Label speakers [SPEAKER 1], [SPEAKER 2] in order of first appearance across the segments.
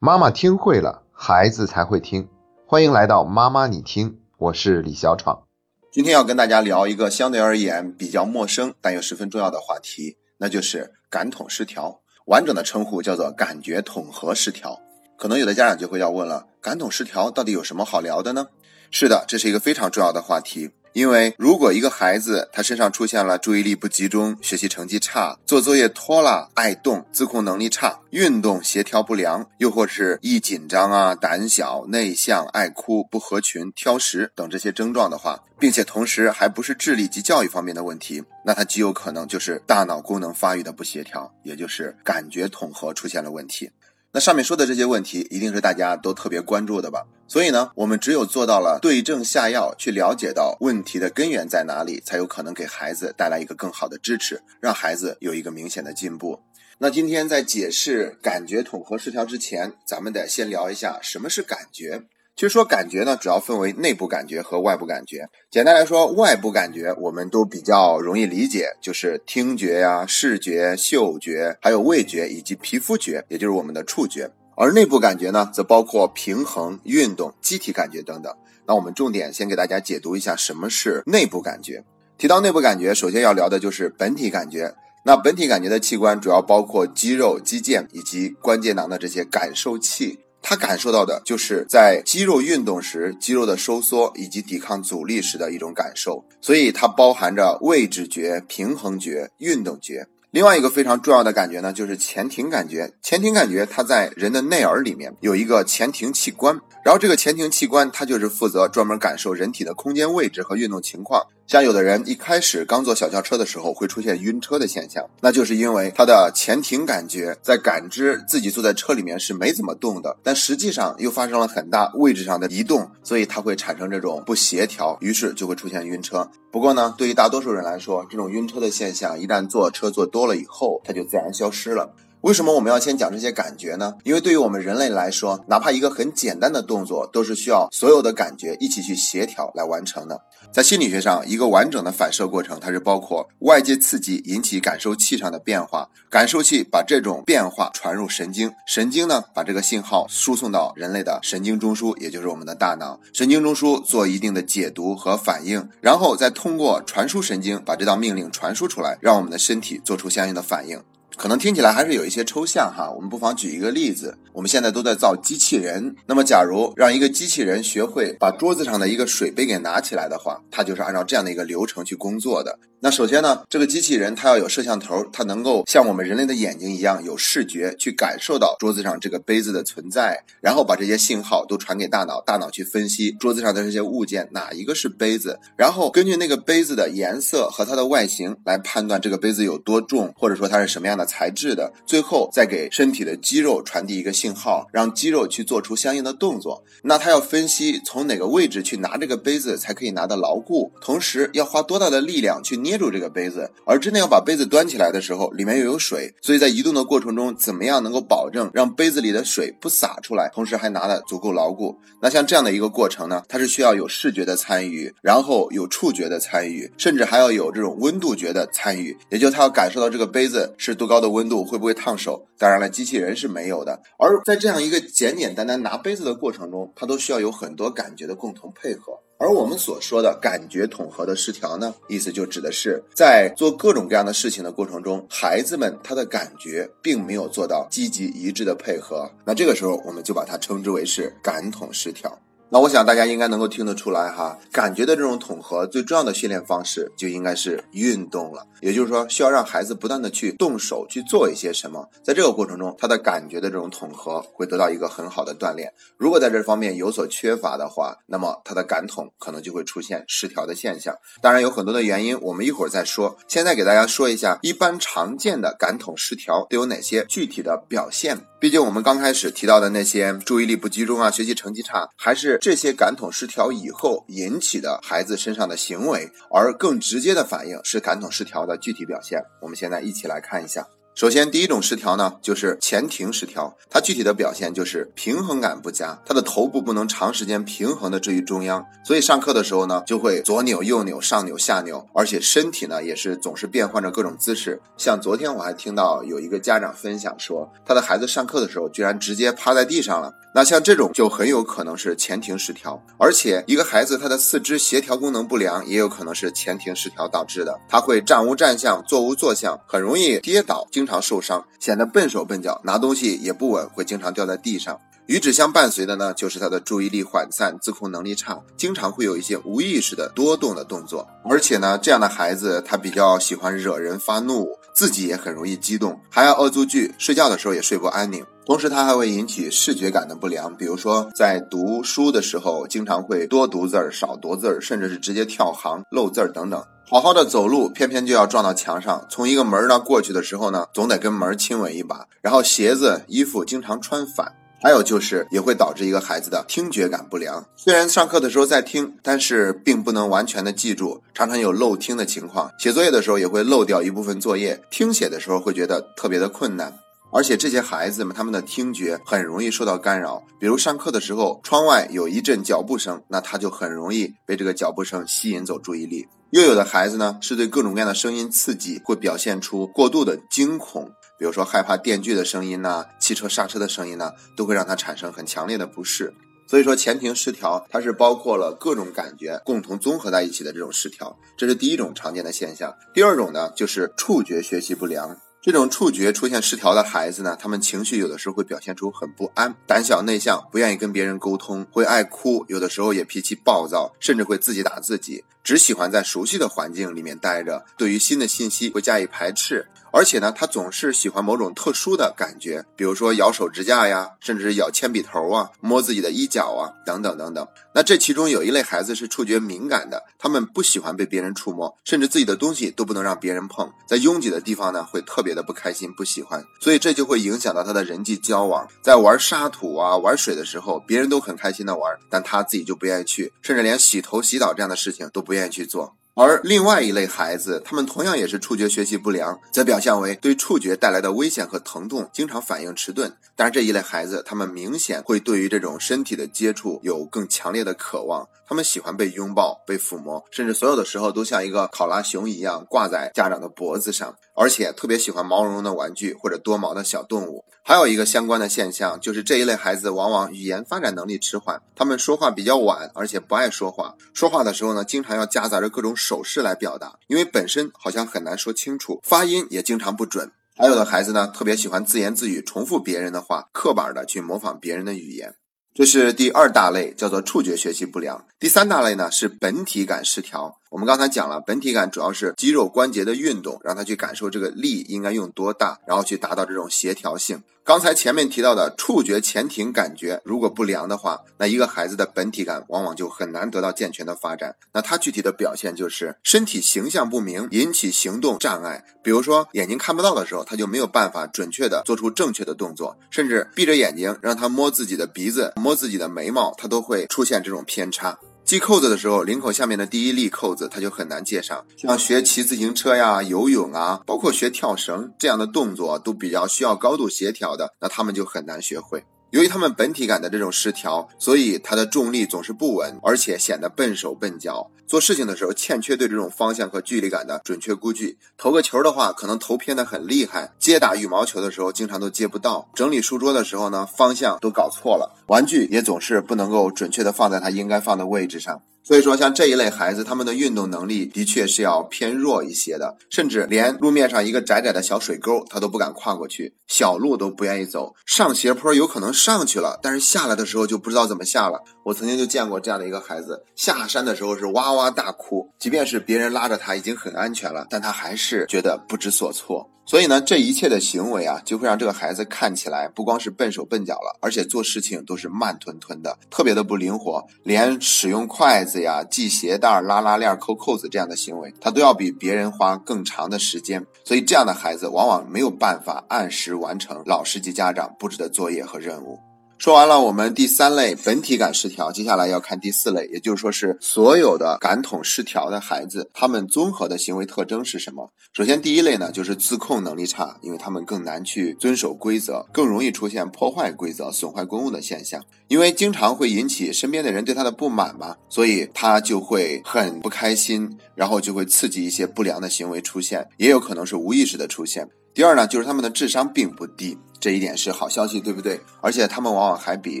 [SPEAKER 1] 妈妈听会了，孩子才会听。欢迎来到妈妈你听，我是李小闯。
[SPEAKER 2] 今天要跟大家聊一个相对而言比较陌生但又十分重要的话题，那就是感统失调。完整的称呼叫做感觉统合失调。可能有的家长就会要问了，感统失调到底有什么好聊的呢？是的，这是一个非常重要的话题。因为如果一个孩子他身上出现了注意力不集中、学习成绩差、做作业拖拉、爱动、自控能力差、运动协调不良，又或是易紧张啊、胆小、内向、爱哭、不合群、挑食等这些症状的话，并且同时还不是智力及教育方面的问题，那他极有可能就是大脑功能发育的不协调，也就是感觉统合出现了问题。那上面说的这些问题，一定是大家都特别关注的吧？所以呢，我们只有做到了对症下药，去了解到问题的根源在哪里，才有可能给孩子带来一个更好的支持，让孩子有一个明显的进步。那今天在解释感觉统合失调之前，咱们得先聊一下什么是感觉。其实说感觉呢，主要分为内部感觉和外部感觉。简单来说，外部感觉我们都比较容易理解，就是听觉呀、视觉、嗅觉，还有味觉以及皮肤觉，也就是我们的触觉。而内部感觉呢，则包括平衡、运动、机体感觉等等。那我们重点先给大家解读一下什么是内部感觉。提到内部感觉，首先要聊的就是本体感觉。那本体感觉的器官主要包括肌肉、肌腱以及关节囊的这些感受器。他感受到的就是在肌肉运动时，肌肉的收缩以及抵抗阻力时的一种感受，所以它包含着位置觉、平衡觉、运动觉。另外一个非常重要的感觉呢，就是前庭感觉。前庭感觉它在人的内耳里面有一个前庭器官，然后这个前庭器官它就是负责专门感受人体的空间位置和运动情况。像有的人一开始刚坐小轿车的时候会出现晕车的现象，那就是因为他的前庭感觉在感知自己坐在车里面是没怎么动的，但实际上又发生了很大位置上的移动，所以它会产生这种不协调，于是就会出现晕车。不过呢，对于大多数人来说，这种晕车的现象一旦坐车坐多了以后，它就自然消失了。为什么我们要先讲这些感觉呢？因为对于我们人类来说，哪怕一个很简单的动作，都是需要所有的感觉一起去协调来完成的。在心理学上，一个完整的反射过程，它是包括外界刺激引起感受器上的变化，感受器把这种变化传入神经，神经呢把这个信号输送到人类的神经中枢，也就是我们的大脑，神经中枢做一定的解读和反应，然后再通过传输神经把这道命令传输出来，让我们的身体做出相应的反应。可能听起来还是有一些抽象哈，我们不妨举一个例子。我们现在都在造机器人，那么假如让一个机器人学会把桌子上的一个水杯给拿起来的话，它就是按照这样的一个流程去工作的。那首先呢，这个机器人它要有摄像头，它能够像我们人类的眼睛一样有视觉，去感受到桌子上这个杯子的存在，然后把这些信号都传给大脑，大脑去分析桌子上的这些物件哪一个是杯子，然后根据那个杯子的颜色和它的外形来判断这个杯子有多重，或者说它是什么样的材质的，最后再给身体的肌肉传递一个信号，让肌肉去做出相应的动作。那它要分析从哪个位置去拿这个杯子才可以拿得牢固，同时要花多大的力量去捏捏住这个杯子，而真的要把杯子端起来的时候，里面又有水，所以在移动的过程中，怎么样能够保证让杯子里的水不洒出来，同时还拿得足够牢固？那像这样的一个过程呢，它是需要有视觉的参与，然后有触觉的参与，甚至还要有这种温度觉的参与，也就它要感受到这个杯子是多高的温度，会不会烫手？当然了，机器人是没有的。而在这样一个简简单单拿杯子的过程中，它都需要有很多感觉的共同配合。而我们所说的感觉统合的失调呢，意思就指的是在做各种各样的事情的过程中，孩子们他的感觉并没有做到积极一致的配合，那这个时候我们就把它称之为是感统失调。那我想大家应该能够听得出来哈，感觉的这种统合最重要的训练方式就应该是运动了。也就是说，需要让孩子不断的去动手去做一些什么，在这个过程中，他的感觉的这种统合会得到一个很好的锻炼。如果在这方面有所缺乏的话，那么他的感统可能就会出现失调的现象。当然有很多的原因，我们一会儿再说。现在给大家说一下，一般常见的感统失调都有哪些具体的表现。毕竟我们刚开始提到的那些注意力不集中啊，学习成绩差，还是这些感统失调以后引起的孩子身上的行为，而更直接的反应是感统失调的具体表现。我们现在一起来看一下。首先，第一种失调呢，就是前庭失调。它具体的表现就是平衡感不佳，他的头部不能长时间平衡的置于中央，所以上课的时候呢，就会左扭右扭，上扭下扭，而且身体呢也是总是变换着各种姿势。像昨天我还听到有一个家长分享说，他的孩子上课的时候居然直接趴在地上了。那像这种就很有可能是前庭失调，而且一个孩子他的四肢协调功能不良，也有可能是前庭失调导致的。他会站无站相，坐无坐相，很容易跌倒，经常受伤，显得笨手笨脚，拿东西也不稳，会经常掉在地上。与之相伴随的呢，就是他的注意力涣散，自控能力差，经常会有一些无意识的多动的动作。而且呢，这样的孩子他比较喜欢惹人发怒，自己也很容易激动，还要恶作剧，睡觉的时候也睡不安宁。同时，它还会引起视觉感的不良，比如说在读书的时候，经常会多读字儿、少读字儿，甚至是直接跳行、漏字儿等等。好好的走路，偏偏就要撞到墙上。从一个门儿那过去的时候呢，总得跟门儿亲吻一把。然后鞋子、衣服经常穿反。还有就是，也会导致一个孩子的听觉感不良。虽然上课的时候在听，但是并不能完全的记住，常常有漏听的情况。写作业的时候也会漏掉一部分作业，听写的时候会觉得特别的困难。而且这些孩子们，他们的听觉很容易受到干扰。比如上课的时候，窗外有一阵脚步声，那他就很容易被这个脚步声吸引走注意力。又有的孩子呢，是对各种各样的声音刺激，会表现出过度的惊恐。比如说害怕电锯的声音呐，汽车刹车的声音呢，都会让他产生很强烈的不适。所以说前庭失调，它是包括了各种感觉共同综合在一起的这种失调，这是第一种常见的现象。第二种呢，就是触觉学习不良。这种触觉出现失调的孩子呢，他们情绪有的时候会表现出很不安，胆小内向，不愿意跟别人沟通，会爱哭，有的时候也脾气暴躁，甚至会自己打自己，只喜欢在熟悉的环境里面待着，对于新的信息会加以排斥。而且呢，他总是喜欢某种特殊的感觉，比如说咬手指甲呀，甚至咬铅笔头啊，摸自己的衣角啊，等等等等。那这其中有一类孩子是触觉敏感的，他们不喜欢被别人触摸，甚至自己的东西都不能让别人碰，在拥挤的地方呢，会特别的不开心、不喜欢，所以这就会影响到他的人际交往。在玩沙土啊、玩水的时候，别人都很开心的玩，但他自己就不愿意去，甚至连洗头、洗澡这样的事情都不愿意去做。而另外一类孩子，他们同样也是触觉学习不良，则表现为对触觉带来的危险和疼痛经常反应迟钝。但是这一类孩子，他们明显会对于这种身体的接触有更强烈的渴望，他们喜欢被拥抱、被抚摸，甚至所有的时候都像一个考拉熊一样挂在家长的脖子上，而且特别喜欢毛茸茸的玩具或者多毛的小动物。还有一个相关的现象，就是这一类孩子往往语言发展能力迟缓，他们说话比较晚，而且不爱说话。说话的时候呢，经常要夹杂着各种手势来表达，因为本身好像很难说清楚，发音也经常不准。还有的孩子呢，特别喜欢自言自语，重复别人的话，刻板的去模仿别人的语言。这是第二大类，叫做触觉学习不良。第三大类呢，是本体感失调。我们刚才讲了，本体感主要是肌肉关节的运动，让他去感受这个力应该用多大，然后去达到这种协调性。刚才前面提到的触觉前庭感觉如果不良的话，那一个孩子的本体感往往就很难得到健全的发展。那他具体的表现就是身体形象不明，引起行动障碍。比如说眼睛看不到的时候，他就没有办法准确的做出正确的动作，甚至闭着眼睛让他摸自己的鼻子、摸自己的眉毛，他都会出现这种偏差。系扣子的时候，领口下面的第一粒扣子它就很难系上。像学骑自行车呀、游泳啊，包括学跳绳这样的动作，都比较需要高度协调的，那他们就很难学会。由于他们本体感的这种失调，所以他的重力总是不稳，而且显得笨手笨脚。做事情的时候欠缺对这种方向和距离感的准确估计。投个球的话，可能投偏的很厉害；接打羽毛球的时候，经常都接不到。整理书桌的时候呢，方向都搞错了。玩具也总是不能够准确的放在它应该放的位置上。所以说，像这一类孩子，他们的运动能力的确是要偏弱一些的，甚至连路面上一个窄窄的小水沟，他都不敢跨过去，小路都不愿意走。上斜坡有可能上去了，但是下来的时候就不知道怎么下了。我曾经就见过这样的一个孩子，下山的时候是哇哇大哭，即便是别人拉着他已经很安全了，但他还是觉得不知所措。所以呢，这一切的行为啊，就会让这个孩子看起来不光是笨手笨脚了，而且做事情都是慢吞吞的，特别的不灵活，连使用筷子呀、系鞋带、拉拉链、扣扣子这样的行为，他都要比别人花更长的时间。所以这样的孩子往往没有办法按时完成老师及家长布置的作业和任务。说完了我们第三类本体感失调，接下来要看第四类，也就是说是所有的感统失调的孩子，他们综合的行为特征是什么？首先第一类呢，就是自控能力差，因为他们更难去遵守规则，更容易出现破坏规则、损坏公物的现象。因为经常会引起身边的人对他的不满嘛，所以他就会很不开心，然后就会刺激一些不良的行为出现，也有可能是无意识的出现。第二呢，就是他们的智商并不低，这一点是好消息，对不对？而且他们往往还比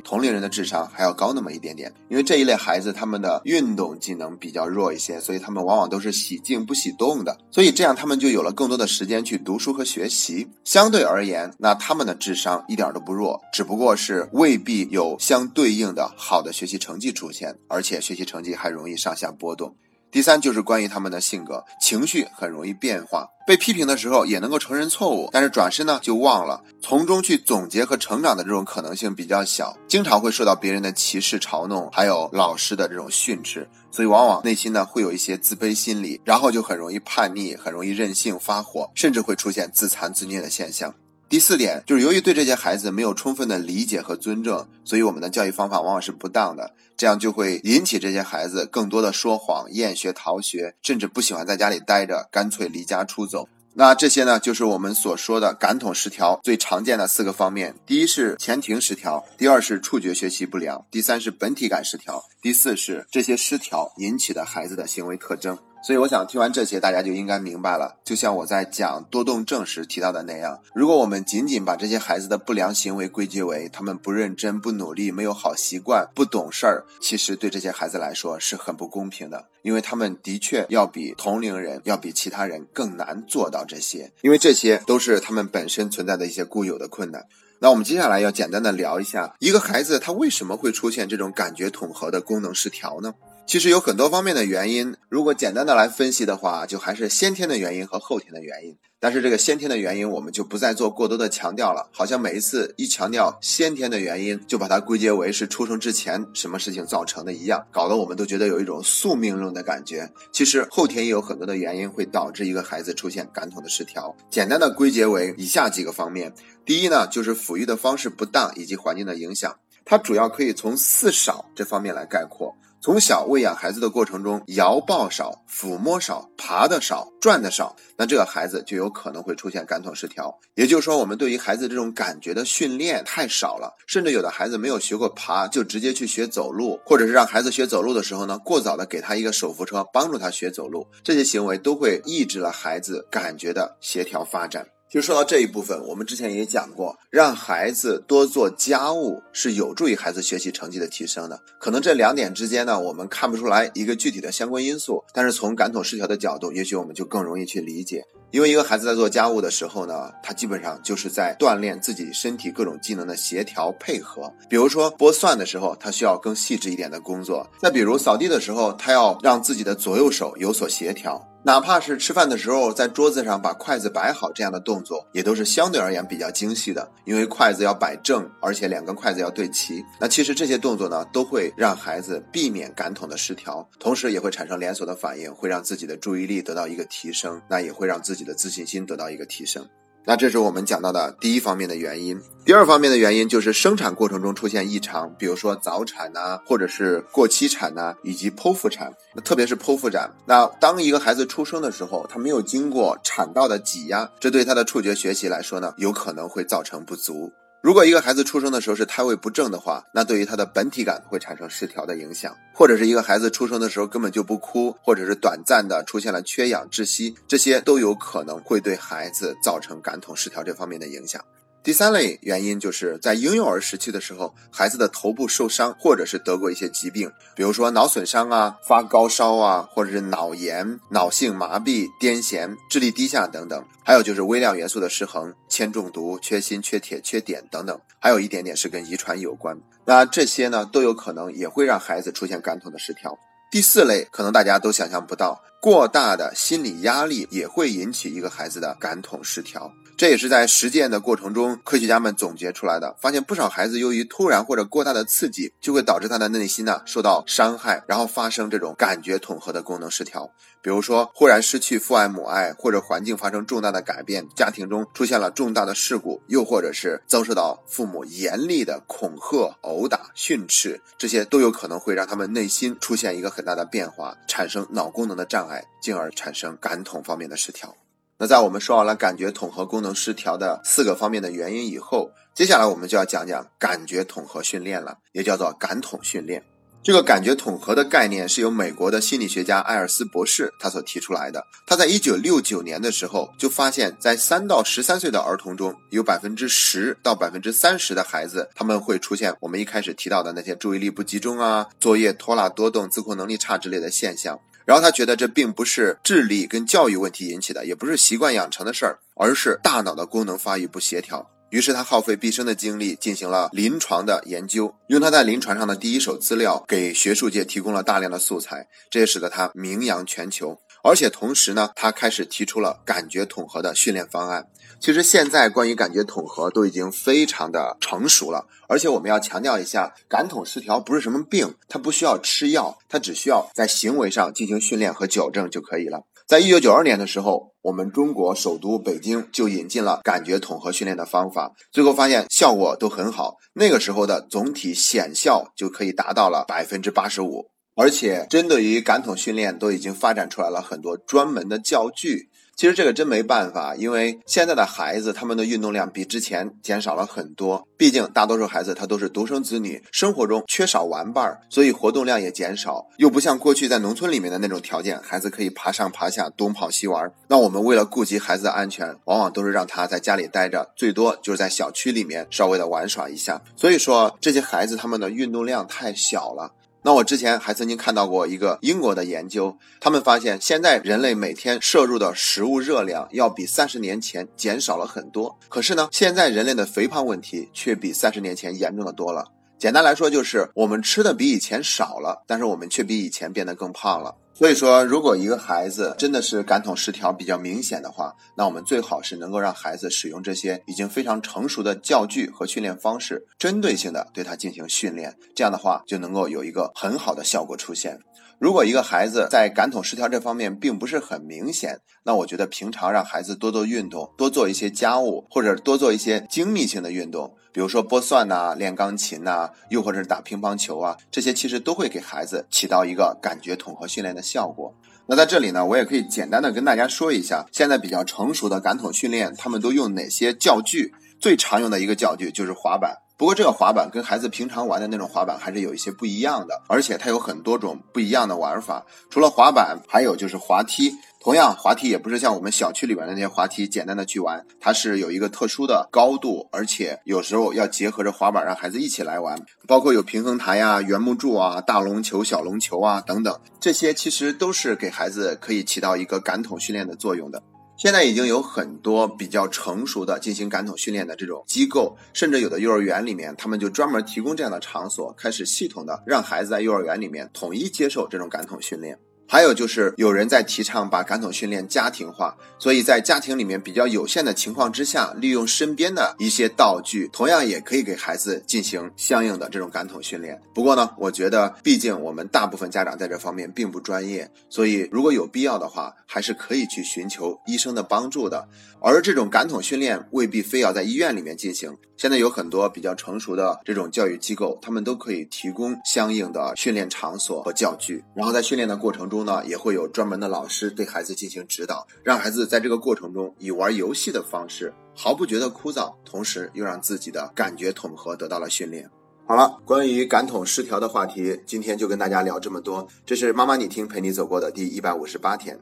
[SPEAKER 2] 同龄人的智商还要高那么一点点。因为这一类孩子他们的运动技能比较弱一些，所以他们往往都是喜静不喜动的，所以这样他们就有了更多的时间去读书和学习。相对而言，那他们的智商一点都不弱，只不过是未必有相相对应的好的学习成绩出现，而且学习成绩还容易上下波动。第三就是关于他们的性格，情绪很容易变化，被批评的时候也能够承认错误，但是转身呢就忘了，从中去总结和成长的这种可能性比较小，经常会受到别人的歧视、嘲弄，还有老师的这种训斥，所以往往内心呢会有一些自卑心理，然后就很容易叛逆，很容易任性发火，甚至会出现自残自虐的现象。第四点就是由于对这些孩子没有充分的理解和尊重，所以我们的教育方法往往是不当的，这样就会引起这些孩子更多的说谎、厌学、逃学，甚至不喜欢在家里待着，干脆离家出走。那这些呢，就是我们所说的感统失调最常见的四个方面：第一是前庭失调，第二是触觉学习不良，第三是本体感失调，第四是这些失调引起的孩子的行为特征。所以我想听完这些，大家就应该明白了。就像我在讲多动症时提到的那样，如果我们仅仅把这些孩子的不良行为归结为他们不认真、不努力、没有好习惯、不懂事儿，其实对这些孩子来说是很不公平的，因为他们的确要比同龄人、要比其他人更难做到这些，因为这些都是他们本身存在的一些固有的困难。那我们接下来要简单的聊一下，一个孩子他为什么会出现这种感觉统合的功能失调呢？其实有很多方面的原因，如果简单的来分析的话，就还是先天的原因和后天的原因。但是这个先天的原因，我们就不再做过多的强调了。好像每一次一强调先天的原因，就把它归结为是出生之前什么事情造成的一样，搞得我们都觉得有一种宿命论的感觉。其实后天也有很多的原因会导致一个孩子出现感统的失调。简单的归结为以下几个方面：第一呢，就是抚育的方式不当以及环境的影响。它主要可以从四少这方面来概括。从小喂养孩子的过程中，摇抱少、抚摸少、爬的少、转的少，那这个孩子就有可能会出现感统失调。也就是说，我们对于孩子这种感觉的训练太少了，甚至有的孩子没有学过爬，就直接去学走路，或者是让孩子学走路的时候呢，过早的给他一个手扶车帮助他学走路，这些行为都会抑制了孩子感觉的协调发展。就说到这一部分，我们之前也讲过，让孩子多做家务是有助于孩子学习成绩的提升的。可能这两点之间呢，我们看不出来一个具体的相关因素，但是从感统失调的角度，也许我们就更容易去理解。因为一个孩子在做家务的时候呢，他基本上就是在锻炼自己身体各种技能的协调配合。比如说剥蒜的时候，他需要更细致一点的工作；再比如扫地的时候，他要让自己的左右手有所协调。哪怕是吃饭的时候，在桌子上把筷子摆好，这样的动作也都是相对而言比较精细的。因为筷子要摆正，而且两根筷子要对齐。那其实这些动作呢，都会让孩子避免感统的失调，同时也会产生连锁的反应，会让自己的注意力得到一个提升，那也会让自己的自信心得到一个提升。那这是我们讲到的第一方面的原因。第二方面的原因就是生产过程中出现异常，比如说早产呐，或者是过期产呐，以及剖腹产。那特别是剖腹产，那当一个孩子出生的时候，他没有经过产道的挤压，这对他的触觉学习来说呢，有可能会造成不足。如果一个孩子出生的时候是胎位不正的话，那对于他的本体感会产生失调的影响；或者是一个孩子出生的时候根本就不哭，或者是短暂的出现了缺氧窒息，这些都有可能会对孩子造成感统失调这方面的影响。第三类原因就是在婴幼儿时期的时候，孩子的头部受伤，或者是得过一些疾病，比如说脑损伤啊、发高烧啊，或者是脑炎、脑性麻痹、癫痫、智力低下等等。还有就是微量元素的失衡、铅中毒、缺锌、缺铁、缺碘等等。还有一点点是跟遗传有关。那这些呢，都有可能也会让孩子出现感统的失调。第四类可能大家都想象不到，过大的心理压力也会引起一个孩子的感统失调。这也是在实践的过程中，科学家们总结出来的，发现不少孩子由于突然或者过大的刺激，就会导致他的内心呢受到伤害，然后发生这种感觉统合的功能失调。比如说，忽然失去父爱母爱，或者环境发生重大的改变，家庭中出现了重大的事故，又或者是遭受到父母严厉的恐吓、殴打、训斥，这些都有可能会让他们内心出现一个很大的变化，产生脑功能的障碍，进而产生感统方面的失调。那在我们说完了感觉统合功能失调的四个方面的原因以后，接下来我们就要讲讲感觉统合训练了，也叫做感统训练。这个感觉统合的概念是由美国的心理学家艾尔斯博士他所提出来的。他在一九六九年的时候就发现，在三到十三岁的儿童中，有百分之十到百分之三十的孩子，他们会出现我们一开始提到的那些注意力不集中啊、作业拖拉多动、自控能力差之类的现象。然后他觉得这并不是智力跟教育问题引起的，也不是习惯养成的事儿，而是大脑的功能发育不协调。于是他耗费毕生的精力进行了临床的研究，用他在临床上的第一手资料给学术界提供了大量的素材，这也使得他名扬全球。而且同时呢，他开始提出了感觉统合的训练方案。其实现在关于感觉统合都已经非常的成熟了，而且我们要强调一下，感统失调不是什么病，它不需要吃药，它只需要在行为上进行训练和矫正就可以了。在一九九二年的时候，我们中国首都北京就引进了感觉统合训练的方法，最后发现效果都很好。那个时候的总体显效就可以达到了百分之八十五，而且针对于感统训练都已经发展出来了很多专门的教具。其实这个真没办法，因为现在的孩子他们的运动量比之前减少了很多。毕竟大多数孩子他都是独生子女，生活中缺少玩伴儿，所以活动量也减少。又不像过去在农村里面的那种条件，孩子可以爬上爬下，东跑西玩。那我们为了顾及孩子的安全，往往都是让他在家里待着，最多就是在小区里面稍微的玩耍一下。所以说这些孩子他们的运动量太小了。那我之前还曾经看到过一个英国的研究，他们发现现在人类每天摄入的食物热量要比三十年前减少了很多，可是呢，现在人类的肥胖问题却比三十年前严重的多了。简单来说，就是我们吃的比以前少了，但是我们却比以前变得更胖了。所以说，如果一个孩子真的是感统失调比较明显的话，那我们最好是能够让孩子使用这些已经非常成熟的教具和训练方式，针对性的对他进行训练。这样的话，就能够有一个很好的效果出现。如果一个孩子在感统失调这方面并不是很明显，那我觉得平常让孩子多做运动，多做一些家务，或者多做一些精密性的运动，比如说拨蒜呐、练钢琴呐，又或者是打乒乓球啊，这些其实都会给孩子起到一个感觉统合训练的效果。那在这里呢，我也可以简单的跟大家说一下，现在比较成熟的感统训练，他们都用哪些教具？最常用的一个教具就是滑板。不过这个滑板跟孩子平常玩的那种滑板还是有一些不一样的，而且它有很多种不一样的玩法。除了滑板，还有就是滑梯。同样，滑梯也不是像我们小区里边的那些滑梯简单的去玩，它是有一个特殊的高度，而且有时候要结合着滑板让孩子一起来玩。包括有平衡台呀、圆木柱啊、大龙球、小龙球啊等等，这些其实都是给孩子可以起到一个感统训练的作用的。现在已经有很多比较成熟的进行感统训练的这种机构，甚至有的幼儿园里面，他们就专门提供这样的场所，开始系统的让孩子在幼儿园里面统一接受这种感统训练。还有就是有人在提倡把感统训练家庭化，所以在家庭里面比较有限的情况之下，利用身边的一些道具，同样也可以给孩子进行相应的这种感统训练。不过呢，我觉得毕竟我们大部分家长在这方面并不专业，所以如果有必要的话，还是可以去寻求医生的帮助的。而这种感统训练未必非要在医院里面进行，现在有很多比较成熟的这种教育机构，他们都可以提供相应的训练场所和教具，然后在训练的过程中。中呢也会有专门的老师对孩子进行指导，让孩子在这个过程中以玩游戏的方式，毫不觉得枯燥，同时又让自己的感觉统合得到了训练。好了，关于感统失调的话题，今天就跟大家聊这么多。这是妈妈你听陪你走过的第一百五十八天。